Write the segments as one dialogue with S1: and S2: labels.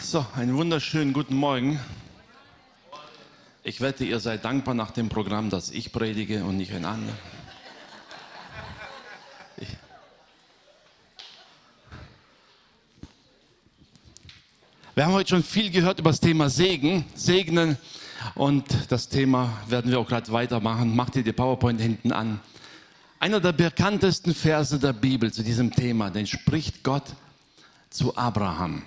S1: So, einen wunderschönen guten Morgen. Ich wette, ihr seid dankbar nach dem Programm, dass ich predige und nicht ein anderer. Wir haben heute schon viel gehört über das Thema Segen, Segnen. Und das Thema werden wir auch gerade weitermachen. Macht ihr die PowerPoint hinten an. Einer der bekanntesten Verse der Bibel zu diesem Thema, den spricht Gott zu Abraham.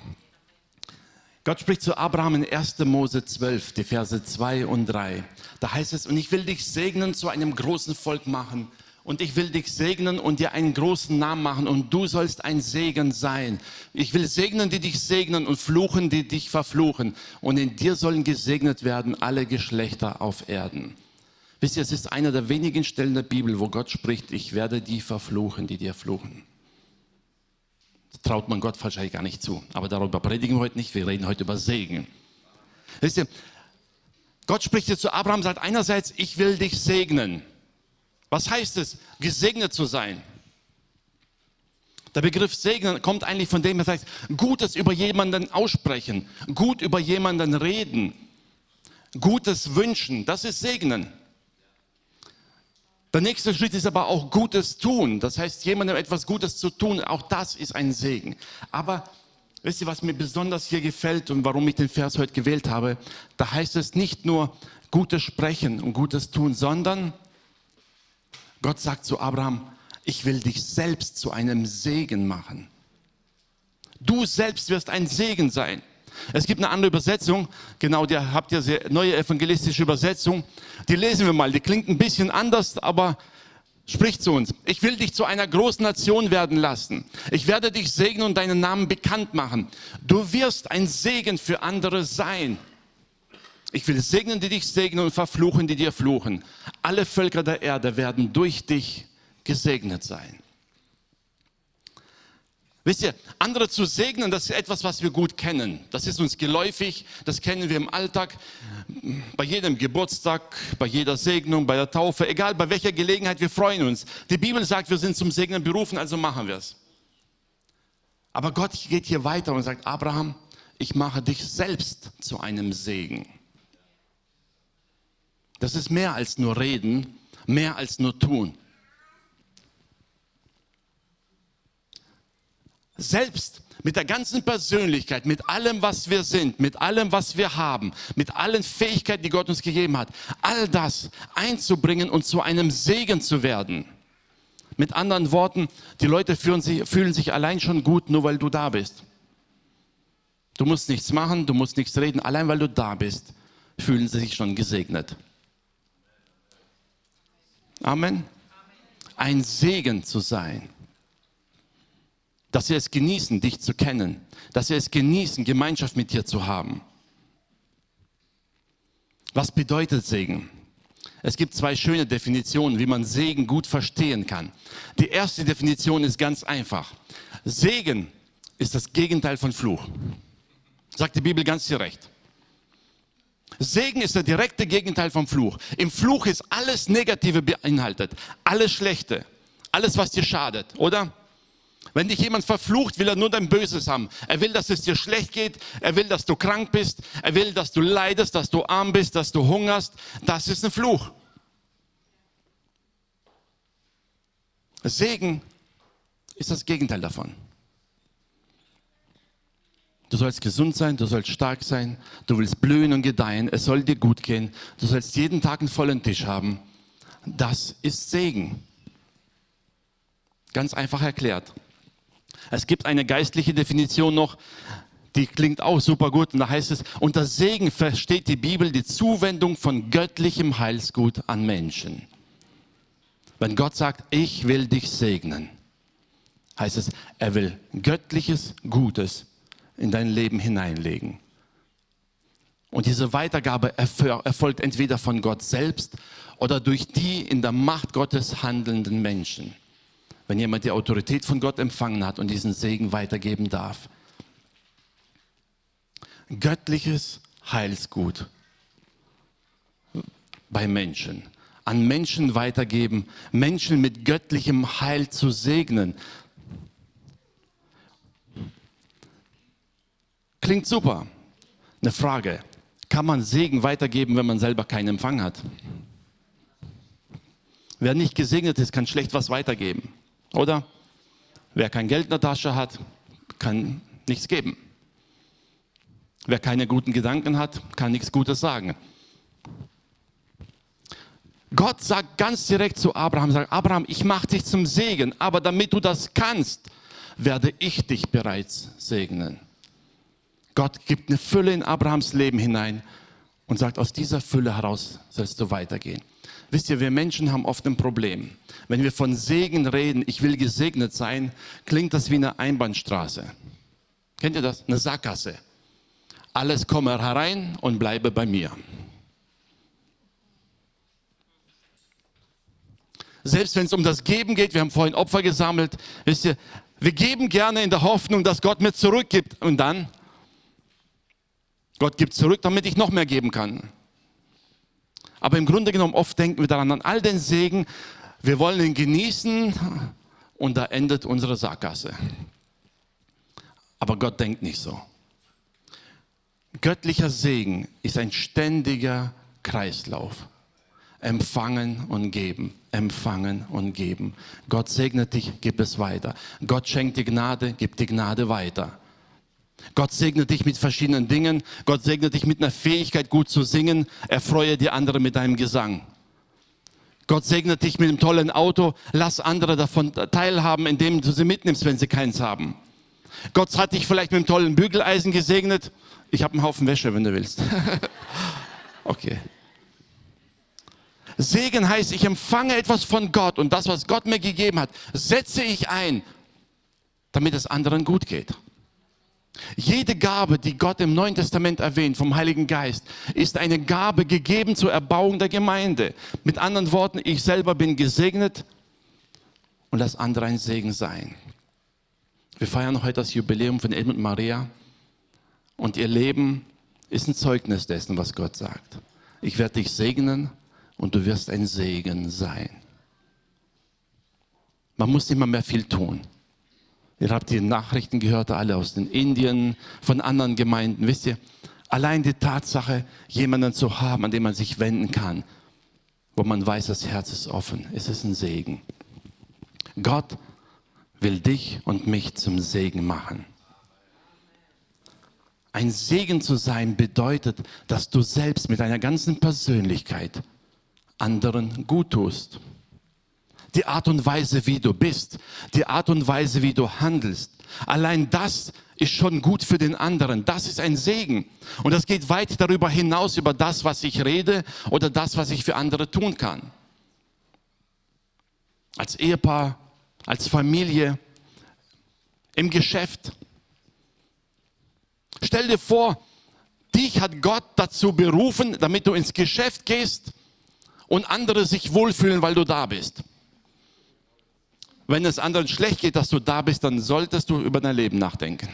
S1: Gott spricht zu Abraham in 1. Mose 12, die Verse 2 und 3. Da heißt es, und ich will dich segnen, zu einem großen Volk machen. Und ich will dich segnen und dir einen großen Namen machen. Und du sollst ein Segen sein. Ich will segnen, die dich segnen und fluchen, die dich verfluchen. Und in dir sollen gesegnet werden alle Geschlechter auf Erden. Wisst ihr, es ist einer der wenigen Stellen der Bibel, wo Gott spricht, ich werde die verfluchen, die dir fluchen traut man Gott wahrscheinlich gar nicht zu. Aber darüber predigen wir heute nicht. Wir reden heute über Segen. Wisst ihr, Gott spricht jetzt zu Abraham, sagt einerseits, ich will dich segnen. Was heißt es, gesegnet zu sein? Der Begriff segnen kommt eigentlich von dem, das heißt, Gutes über jemanden aussprechen, gut über jemanden reden, Gutes wünschen, das ist segnen. Der nächste Schritt ist aber auch Gutes tun. Das heißt, jemandem etwas Gutes zu tun, auch das ist ein Segen. Aber wisst ihr, was mir besonders hier gefällt und warum ich den Vers heute gewählt habe? Da heißt es nicht nur Gutes sprechen und Gutes tun, sondern Gott sagt zu Abraham, ich will dich selbst zu einem Segen machen. Du selbst wirst ein Segen sein. Es gibt eine andere Übersetzung, genau, der habt ihr sehr neue evangelistische Übersetzung. Die lesen wir mal, die klingt ein bisschen anders, aber spricht zu uns. Ich will dich zu einer großen Nation werden lassen. Ich werde dich segnen und deinen Namen bekannt machen. Du wirst ein Segen für andere sein. Ich will segnen, die dich segnen und verfluchen, die dir fluchen. Alle Völker der Erde werden durch dich gesegnet sein. Wisst ihr, andere zu segnen, das ist etwas, was wir gut kennen. Das ist uns geläufig, das kennen wir im Alltag, bei jedem Geburtstag, bei jeder Segnung, bei der Taufe, egal bei welcher Gelegenheit, wir freuen uns. Die Bibel sagt, wir sind zum Segnen berufen, also machen wir es. Aber Gott geht hier weiter und sagt, Abraham, ich mache dich selbst zu einem Segen. Das ist mehr als nur reden, mehr als nur tun. Selbst mit der ganzen Persönlichkeit, mit allem, was wir sind, mit allem, was wir haben, mit allen Fähigkeiten, die Gott uns gegeben hat, all das einzubringen und zu einem Segen zu werden. Mit anderen Worten, die Leute fühlen sich, fühlen sich allein schon gut, nur weil du da bist. Du musst nichts machen, du musst nichts reden, allein weil du da bist, fühlen sie sich schon gesegnet. Amen. Ein Segen zu sein dass sie es genießen, dich zu kennen, dass sie es genießen, Gemeinschaft mit dir zu haben. Was bedeutet Segen? Es gibt zwei schöne Definitionen, wie man Segen gut verstehen kann. Die erste Definition ist ganz einfach. Segen ist das Gegenteil von Fluch. Sagt die Bibel ganz direkt. Segen ist der direkte Gegenteil vom Fluch. Im Fluch ist alles Negative beinhaltet, alles Schlechte, alles, was dir schadet, oder? Wenn dich jemand verflucht, will er nur dein Böses haben. Er will, dass es dir schlecht geht. Er will, dass du krank bist. Er will, dass du leidest, dass du arm bist, dass du hungerst. Das ist ein Fluch. Segen ist das Gegenteil davon. Du sollst gesund sein, du sollst stark sein, du willst blühen und gedeihen, es soll dir gut gehen, du sollst jeden Tag einen vollen Tisch haben. Das ist Segen. Ganz einfach erklärt. Es gibt eine geistliche Definition noch, die klingt auch super gut. Und da heißt es, unter Segen versteht die Bibel die Zuwendung von göttlichem Heilsgut an Menschen. Wenn Gott sagt, ich will dich segnen, heißt es, er will göttliches Gutes in dein Leben hineinlegen. Und diese Weitergabe erfolgt entweder von Gott selbst oder durch die in der Macht Gottes handelnden Menschen wenn jemand die Autorität von Gott empfangen hat und diesen Segen weitergeben darf. Göttliches Heilsgut bei Menschen. An Menschen weitergeben, Menschen mit göttlichem Heil zu segnen. klingt super. Eine Frage. Kann man Segen weitergeben, wenn man selber keinen Empfang hat? Wer nicht gesegnet ist, kann schlecht was weitergeben. Oder? Wer kein Geld in der Tasche hat, kann nichts geben. Wer keine guten Gedanken hat, kann nichts Gutes sagen. Gott sagt ganz direkt zu Abraham, sagt, Abraham, ich mache dich zum Segen, aber damit du das kannst, werde ich dich bereits segnen. Gott gibt eine Fülle in Abrahams Leben hinein und sagt, aus dieser Fülle heraus sollst du weitergehen. Wisst ihr, wir Menschen haben oft ein Problem. Wenn wir von Segen reden, ich will gesegnet sein, klingt das wie eine Einbahnstraße. Kennt ihr das? Eine Sackgasse. Alles komme herein und bleibe bei mir. Selbst wenn es um das Geben geht, wir haben vorhin Opfer gesammelt, wisst ihr, wir geben gerne in der Hoffnung, dass Gott mir zurückgibt. Und dann Gott gibt zurück, damit ich noch mehr geben kann. Aber im Grunde genommen, oft denken wir daran, an all den Segen, wir wollen ihn genießen und da endet unsere Sackgasse. Aber Gott denkt nicht so. Göttlicher Segen ist ein ständiger Kreislauf. Empfangen und geben, empfangen und geben. Gott segnet dich, gib es weiter. Gott schenkt dir Gnade, gib die Gnade weiter. Gott segnet dich mit verschiedenen Dingen. Gott segnet dich mit einer Fähigkeit, gut zu singen. Erfreue die anderen mit deinem Gesang. Gott segnet dich mit einem tollen Auto. Lass andere davon teilhaben, indem du sie mitnimmst, wenn sie keins haben. Gott hat dich vielleicht mit einem tollen Bügeleisen gesegnet. Ich habe einen Haufen Wäsche, wenn du willst. okay. Segen heißt, ich empfange etwas von Gott und das, was Gott mir gegeben hat, setze ich ein, damit es anderen gut geht. Jede Gabe, die Gott im Neuen Testament erwähnt, vom Heiligen Geist, ist eine Gabe gegeben zur Erbauung der Gemeinde. Mit anderen Worten, ich selber bin gesegnet und lass andere ein Segen sein. Wir feiern heute das Jubiläum von Edmund Maria und ihr Leben ist ein Zeugnis dessen, was Gott sagt. Ich werde dich segnen und du wirst ein Segen sein. Man muss mal mehr viel tun. Ihr habt die Nachrichten gehört, alle aus den Indien, von anderen Gemeinden. Wisst ihr, allein die Tatsache, jemanden zu haben, an den man sich wenden kann, wo man weiß, das Herz ist offen, es ist ein Segen. Gott will dich und mich zum Segen machen. Ein Segen zu sein bedeutet, dass du selbst mit deiner ganzen Persönlichkeit anderen gut tust die Art und Weise, wie du bist, die Art und Weise, wie du handelst. Allein das ist schon gut für den anderen. Das ist ein Segen. Und das geht weit darüber hinaus, über das, was ich rede oder das, was ich für andere tun kann. Als Ehepaar, als Familie, im Geschäft. Stell dir vor, dich hat Gott dazu berufen, damit du ins Geschäft gehst und andere sich wohlfühlen, weil du da bist wenn es anderen schlecht geht, dass du da bist, dann solltest du über dein Leben nachdenken.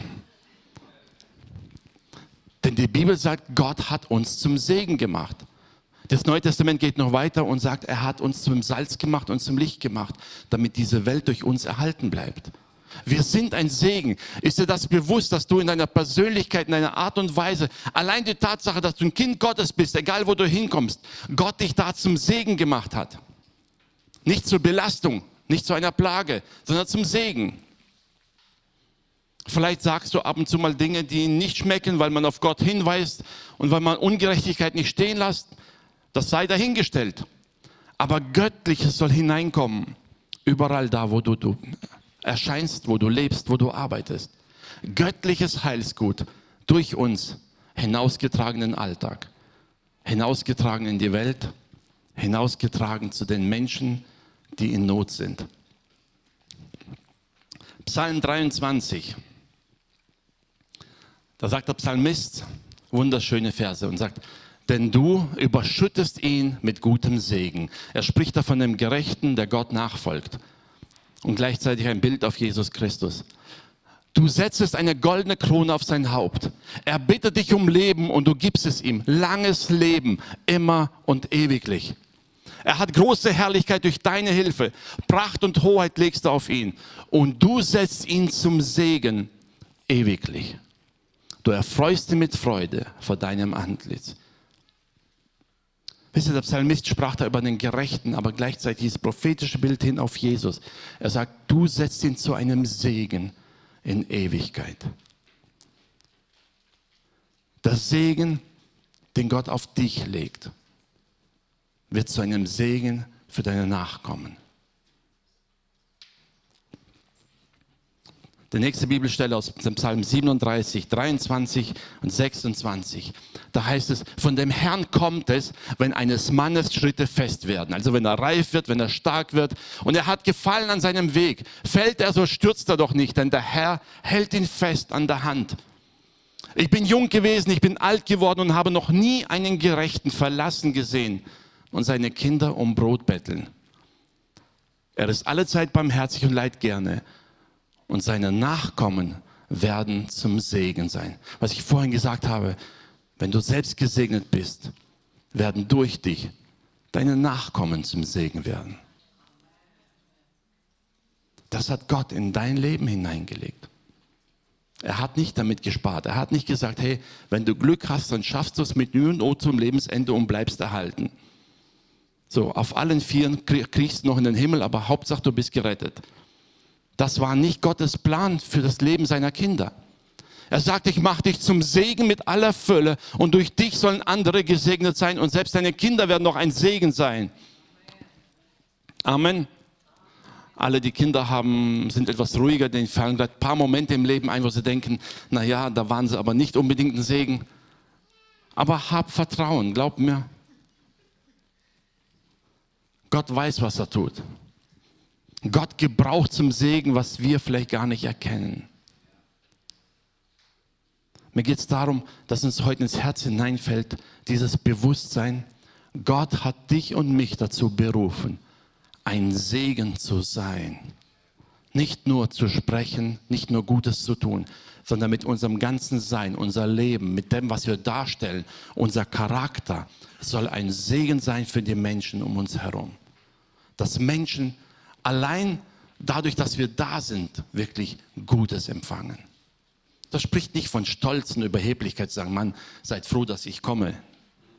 S1: Denn die Bibel sagt, Gott hat uns zum Segen gemacht. Das Neue Testament geht noch weiter und sagt, er hat uns zum Salz gemacht und zum Licht gemacht, damit diese Welt durch uns erhalten bleibt. Wir sind ein Segen. Ist dir das bewusst, dass du in deiner Persönlichkeit, in deiner Art und Weise, allein die Tatsache, dass du ein Kind Gottes bist, egal wo du hinkommst, Gott dich da zum Segen gemacht hat. Nicht zur Belastung, nicht zu einer Plage, sondern zum Segen. Vielleicht sagst du ab und zu mal Dinge, die nicht schmecken, weil man auf Gott hinweist und weil man Ungerechtigkeit nicht stehen lässt. Das sei dahingestellt. Aber Göttliches soll hineinkommen. Überall da, wo du, du erscheinst, wo du lebst, wo du arbeitest. Göttliches Heilsgut durch uns hinausgetragen in den Alltag. Hinausgetragen in die Welt. Hinausgetragen zu den Menschen, die in Not sind. Psalm 23. Da sagt der Psalmist wunderschöne Verse und sagt, denn du überschüttest ihn mit gutem Segen. Er spricht da von dem Gerechten, der Gott nachfolgt. Und gleichzeitig ein Bild auf Jesus Christus. Du setzest eine goldene Krone auf sein Haupt. Er bittet dich um Leben und du gibst es ihm. Langes Leben, immer und ewiglich. Er hat große Herrlichkeit durch deine Hilfe. Pracht und Hoheit legst du auf ihn. Und du setzt ihn zum Segen ewiglich. Du erfreust dich mit Freude vor deinem Antlitz. Wisst ihr, der Psalmist sprach da über den Gerechten, aber gleichzeitig dieses prophetische Bild hin auf Jesus. Er sagt, du setzt ihn zu einem Segen in Ewigkeit. Der Segen, den Gott auf dich legt, wird zu einem Segen für deine Nachkommen. Die nächste Bibelstelle aus dem Psalm 37, 23 und 26. Da heißt es, von dem Herrn kommt es, wenn eines Mannes Schritte fest werden. Also wenn er reif wird, wenn er stark wird und er hat Gefallen an seinem Weg. Fällt er, so stürzt er doch nicht, denn der Herr hält ihn fest an der Hand. Ich bin jung gewesen, ich bin alt geworden und habe noch nie einen Gerechten verlassen gesehen und seine Kinder um Brot betteln. Er ist allezeit barmherzig und leid gerne und seine Nachkommen werden zum Segen sein. Was ich vorhin gesagt habe, wenn du selbst gesegnet bist, werden durch dich deine Nachkommen zum Segen werden. Das hat Gott in dein Leben hineingelegt. Er hat nicht damit gespart. Er hat nicht gesagt, hey, wenn du Glück hast, dann schaffst du es mit Mühe und Not zum Lebensende und bleibst erhalten. So, auf allen Vieren kriegst du noch in den Himmel, aber Hauptsache du bist gerettet. Das war nicht Gottes Plan für das Leben seiner Kinder. Er sagt, ich mache dich zum Segen mit aller Fülle und durch dich sollen andere gesegnet sein und selbst deine Kinder werden noch ein Segen sein. Amen. Alle, die Kinder haben, sind etwas ruhiger, denen fallen gerade ein paar Momente im Leben ein, wo sie denken, na ja, da waren sie aber nicht unbedingt ein Segen. Aber hab Vertrauen, glaub mir. Gott weiß, was er tut. Gott gebraucht zum Segen, was wir vielleicht gar nicht erkennen. Mir geht es darum, dass uns heute ins Herz hineinfällt, dieses Bewusstsein, Gott hat dich und mich dazu berufen, ein Segen zu sein. Nicht nur zu sprechen, nicht nur Gutes zu tun, sondern mit unserem ganzen Sein, unser Leben, mit dem, was wir darstellen, unser Charakter soll ein Segen sein für die Menschen um uns herum. Dass Menschen allein dadurch, dass wir da sind, wirklich Gutes empfangen. Das spricht nicht von Stolz und Überheblichkeit, sagen, Mann, seid froh, dass ich komme.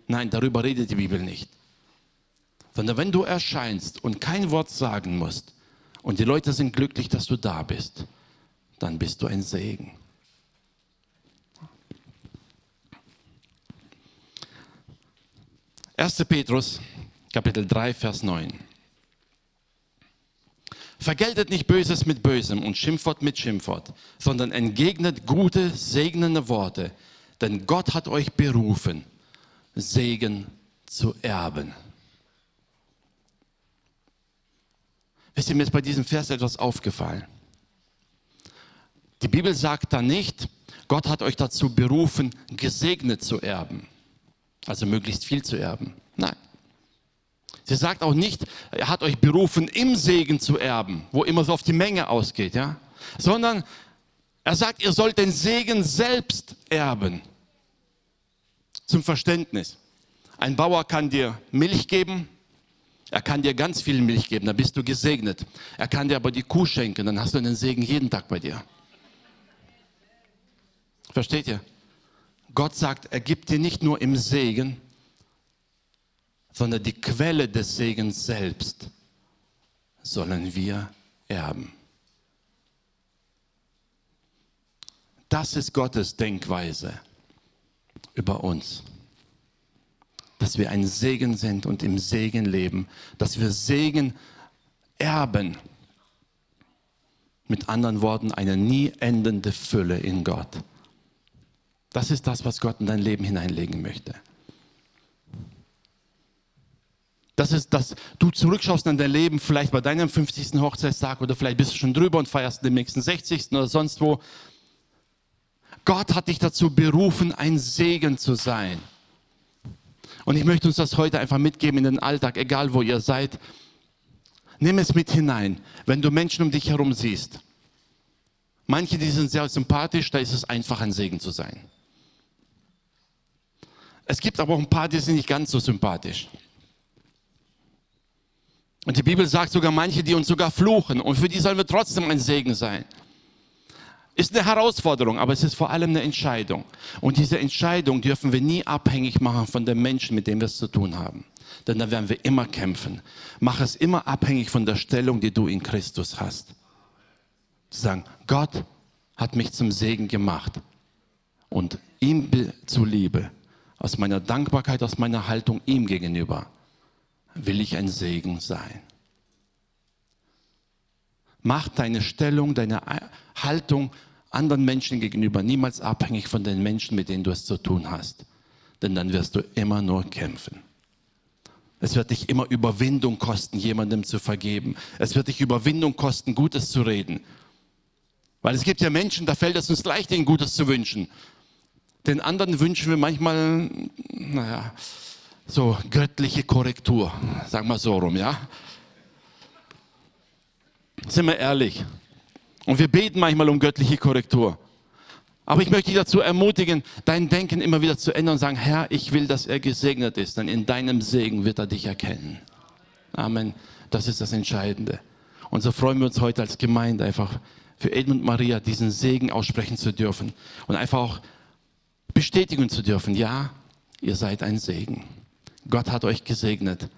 S1: Nein, darüber redet die Bibel nicht. Sondern wenn du erscheinst und kein Wort sagen musst und die Leute sind glücklich, dass du da bist, dann bist du ein Segen. Erste Petrus, Kapitel 3, Vers 9. Vergeltet nicht Böses mit Bösem und Schimpfwort mit Schimpfwort, sondern entgegnet gute, segnende Worte, denn Gott hat euch berufen, Segen zu erben. Wisst ihr, mir ist bei diesem Vers etwas aufgefallen. Die Bibel sagt da nicht, Gott hat euch dazu berufen, gesegnet zu erben, also möglichst viel zu erben. Nein. Sie sagt auch nicht, er hat euch berufen, im Segen zu erben, wo immer so auf die Menge ausgeht, ja? Sondern er sagt, ihr sollt den Segen selbst erben. Zum Verständnis. Ein Bauer kann dir Milch geben, er kann dir ganz viel Milch geben, dann bist du gesegnet. Er kann dir aber die Kuh schenken, dann hast du den Segen jeden Tag bei dir. Versteht ihr? Gott sagt, er gibt dir nicht nur im Segen, sondern die Quelle des Segens selbst sollen wir erben. Das ist Gottes Denkweise über uns. Dass wir ein Segen sind und im Segen leben. Dass wir Segen erben. Mit anderen Worten, eine nie endende Fülle in Gott. Das ist das, was Gott in dein Leben hineinlegen möchte. Das ist, dass du zurückschaust an dein Leben, vielleicht bei deinem 50. Hochzeitstag oder vielleicht bist du schon drüber und feierst den nächsten 60. oder sonst wo. Gott hat dich dazu berufen, ein Segen zu sein. Und ich möchte uns das heute einfach mitgeben in den Alltag, egal wo ihr seid. Nimm es mit hinein, wenn du Menschen um dich herum siehst. Manche, die sind sehr sympathisch, da ist es einfach ein Segen zu sein. Es gibt aber auch ein paar, die sind nicht ganz so sympathisch. Und die Bibel sagt sogar manche, die uns sogar fluchen. Und für die sollen wir trotzdem ein Segen sein. Ist eine Herausforderung, aber es ist vor allem eine Entscheidung. Und diese Entscheidung dürfen wir nie abhängig machen von den Menschen, mit denen wir es zu tun haben. Denn da werden wir immer kämpfen. Mach es immer abhängig von der Stellung, die du in Christus hast. Zu sagen, Gott hat mich zum Segen gemacht. Und ihm zuliebe, aus meiner Dankbarkeit, aus meiner Haltung ihm gegenüber, will ich ein Segen sein. Mach deine Stellung, deine Haltung anderen Menschen gegenüber niemals abhängig von den Menschen, mit denen du es zu tun hast. Denn dann wirst du immer nur kämpfen. Es wird dich immer Überwindung kosten, jemandem zu vergeben. Es wird dich Überwindung kosten, Gutes zu reden. Weil es gibt ja Menschen, da fällt es uns leicht, ihnen Gutes zu wünschen. Den anderen wünschen wir manchmal, naja, so göttliche Korrektur, sagen wir so rum, ja. Sind wir ehrlich. Und wir beten manchmal um göttliche Korrektur. Aber ich möchte dich dazu ermutigen, dein Denken immer wieder zu ändern und sagen, Herr, ich will, dass er gesegnet ist, denn in deinem Segen wird er dich erkennen. Amen. Das ist das Entscheidende. Und so freuen wir uns heute als Gemeinde einfach für Edmund Maria diesen Segen aussprechen zu dürfen und einfach auch bestätigen zu dürfen, ja, ihr seid ein Segen. Gott hat euch gesegnet.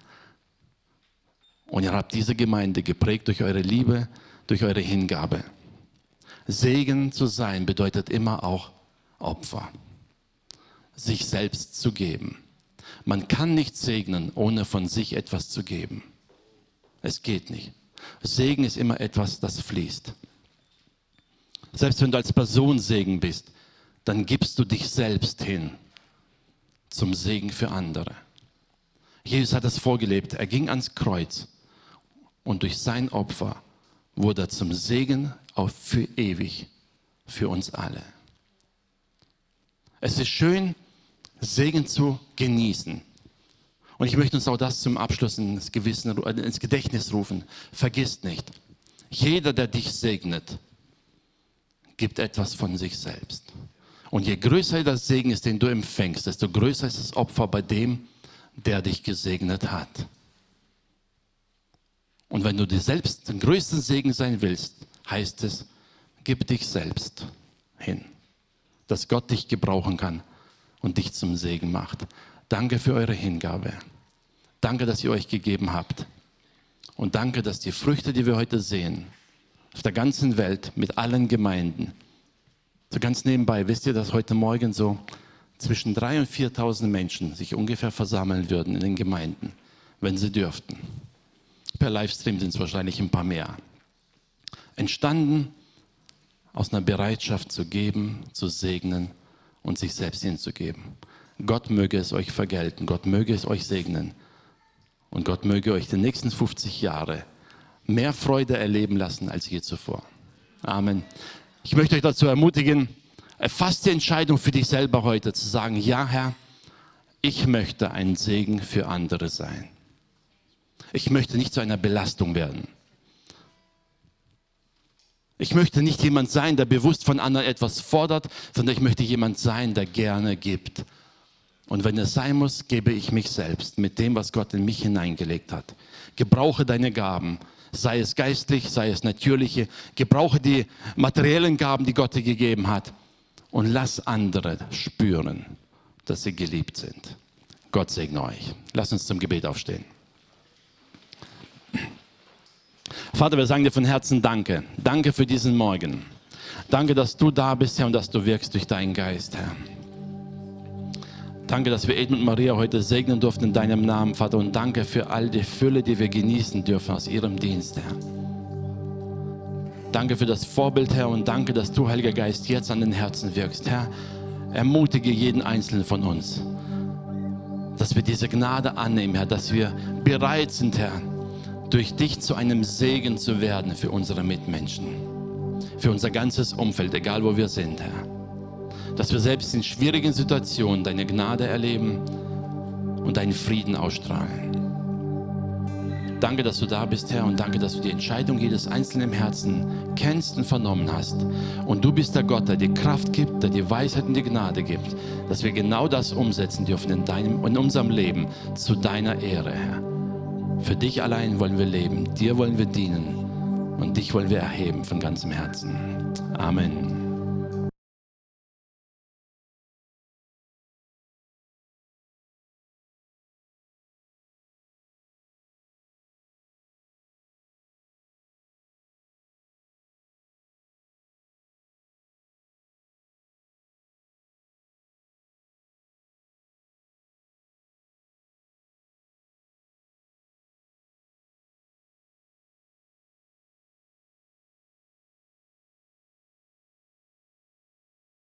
S1: Und ihr habt diese Gemeinde geprägt durch eure Liebe, durch eure Hingabe. Segen zu sein bedeutet immer auch Opfer. Sich selbst zu geben. Man kann nicht segnen, ohne von sich etwas zu geben. Es geht nicht. Segen ist immer etwas, das fließt. Selbst wenn du als Person Segen bist, dann gibst du dich selbst hin zum Segen für andere. Jesus hat es vorgelebt. Er ging ans Kreuz und durch sein Opfer wurde er zum Segen auf für ewig für uns alle. Es ist schön, Segen zu genießen. Und ich möchte uns auch das zum Abschluss ins, Gewissen, ins Gedächtnis rufen. Vergiss nicht, jeder, der dich segnet, gibt etwas von sich selbst. Und je größer der Segen ist, den du empfängst, desto größer ist das Opfer bei dem, der dich gesegnet hat. Und wenn du dir selbst den größten Segen sein willst, heißt es, gib dich selbst hin, dass Gott dich gebrauchen kann und dich zum Segen macht. Danke für eure Hingabe. Danke, dass ihr euch gegeben habt. Und danke, dass die Früchte, die wir heute sehen, auf der ganzen Welt mit allen Gemeinden, so ganz nebenbei, wisst ihr, dass heute Morgen so zwischen 3.000 und 4.000 Menschen sich ungefähr versammeln würden in den Gemeinden, wenn sie dürften. Per Livestream sind es wahrscheinlich ein paar mehr. Entstanden aus einer Bereitschaft zu geben, zu segnen und sich selbst hinzugeben. Gott möge es euch vergelten, Gott möge es euch segnen und Gott möge euch die nächsten 50 Jahre mehr Freude erleben lassen als je zuvor. Amen. Ich möchte euch dazu ermutigen, erfasst die Entscheidung für dich selber heute zu sagen, ja Herr, ich möchte ein Segen für andere sein. Ich möchte nicht zu einer Belastung werden. Ich möchte nicht jemand sein, der bewusst von anderen etwas fordert, sondern ich möchte jemand sein, der gerne gibt. Und wenn es sein muss, gebe ich mich selbst mit dem, was Gott in mich hineingelegt hat. Gebrauche deine Gaben, sei es geistlich, sei es natürliche. Gebrauche die materiellen Gaben, die Gott dir gegeben hat. Und lass andere spüren, dass sie geliebt sind. Gott segne euch. Lass uns zum Gebet aufstehen. Vater, wir sagen dir von Herzen Danke. Danke für diesen Morgen. Danke, dass du da bist, Herr, und dass du wirkst durch deinen Geist, Herr. Danke, dass wir Edmund und Maria heute segnen durften in deinem Namen, Vater. Und danke für all die Fülle, die wir genießen dürfen aus ihrem Dienst, Herr. Danke für das Vorbild, Herr, und danke, dass du, Heiliger Geist, jetzt an den Herzen wirkst. Herr, ermutige jeden Einzelnen von uns, dass wir diese Gnade annehmen, Herr, dass wir bereit sind, Herr, durch dich zu einem Segen zu werden für unsere Mitmenschen, für unser ganzes Umfeld, egal wo wir sind, Herr dass wir selbst in schwierigen Situationen deine Gnade erleben und deinen Frieden ausstrahlen. Danke, dass du da bist, Herr, und danke, dass du die Entscheidung jedes Einzelnen Herzen kennst und vernommen hast. Und du bist der Gott, der die Kraft gibt, der die Weisheit und die Gnade gibt, dass wir genau das umsetzen dürfen in, deinem, in unserem Leben zu deiner Ehre, Herr. Für dich allein wollen wir leben, dir wollen wir dienen und dich wollen wir erheben von ganzem Herzen. Amen.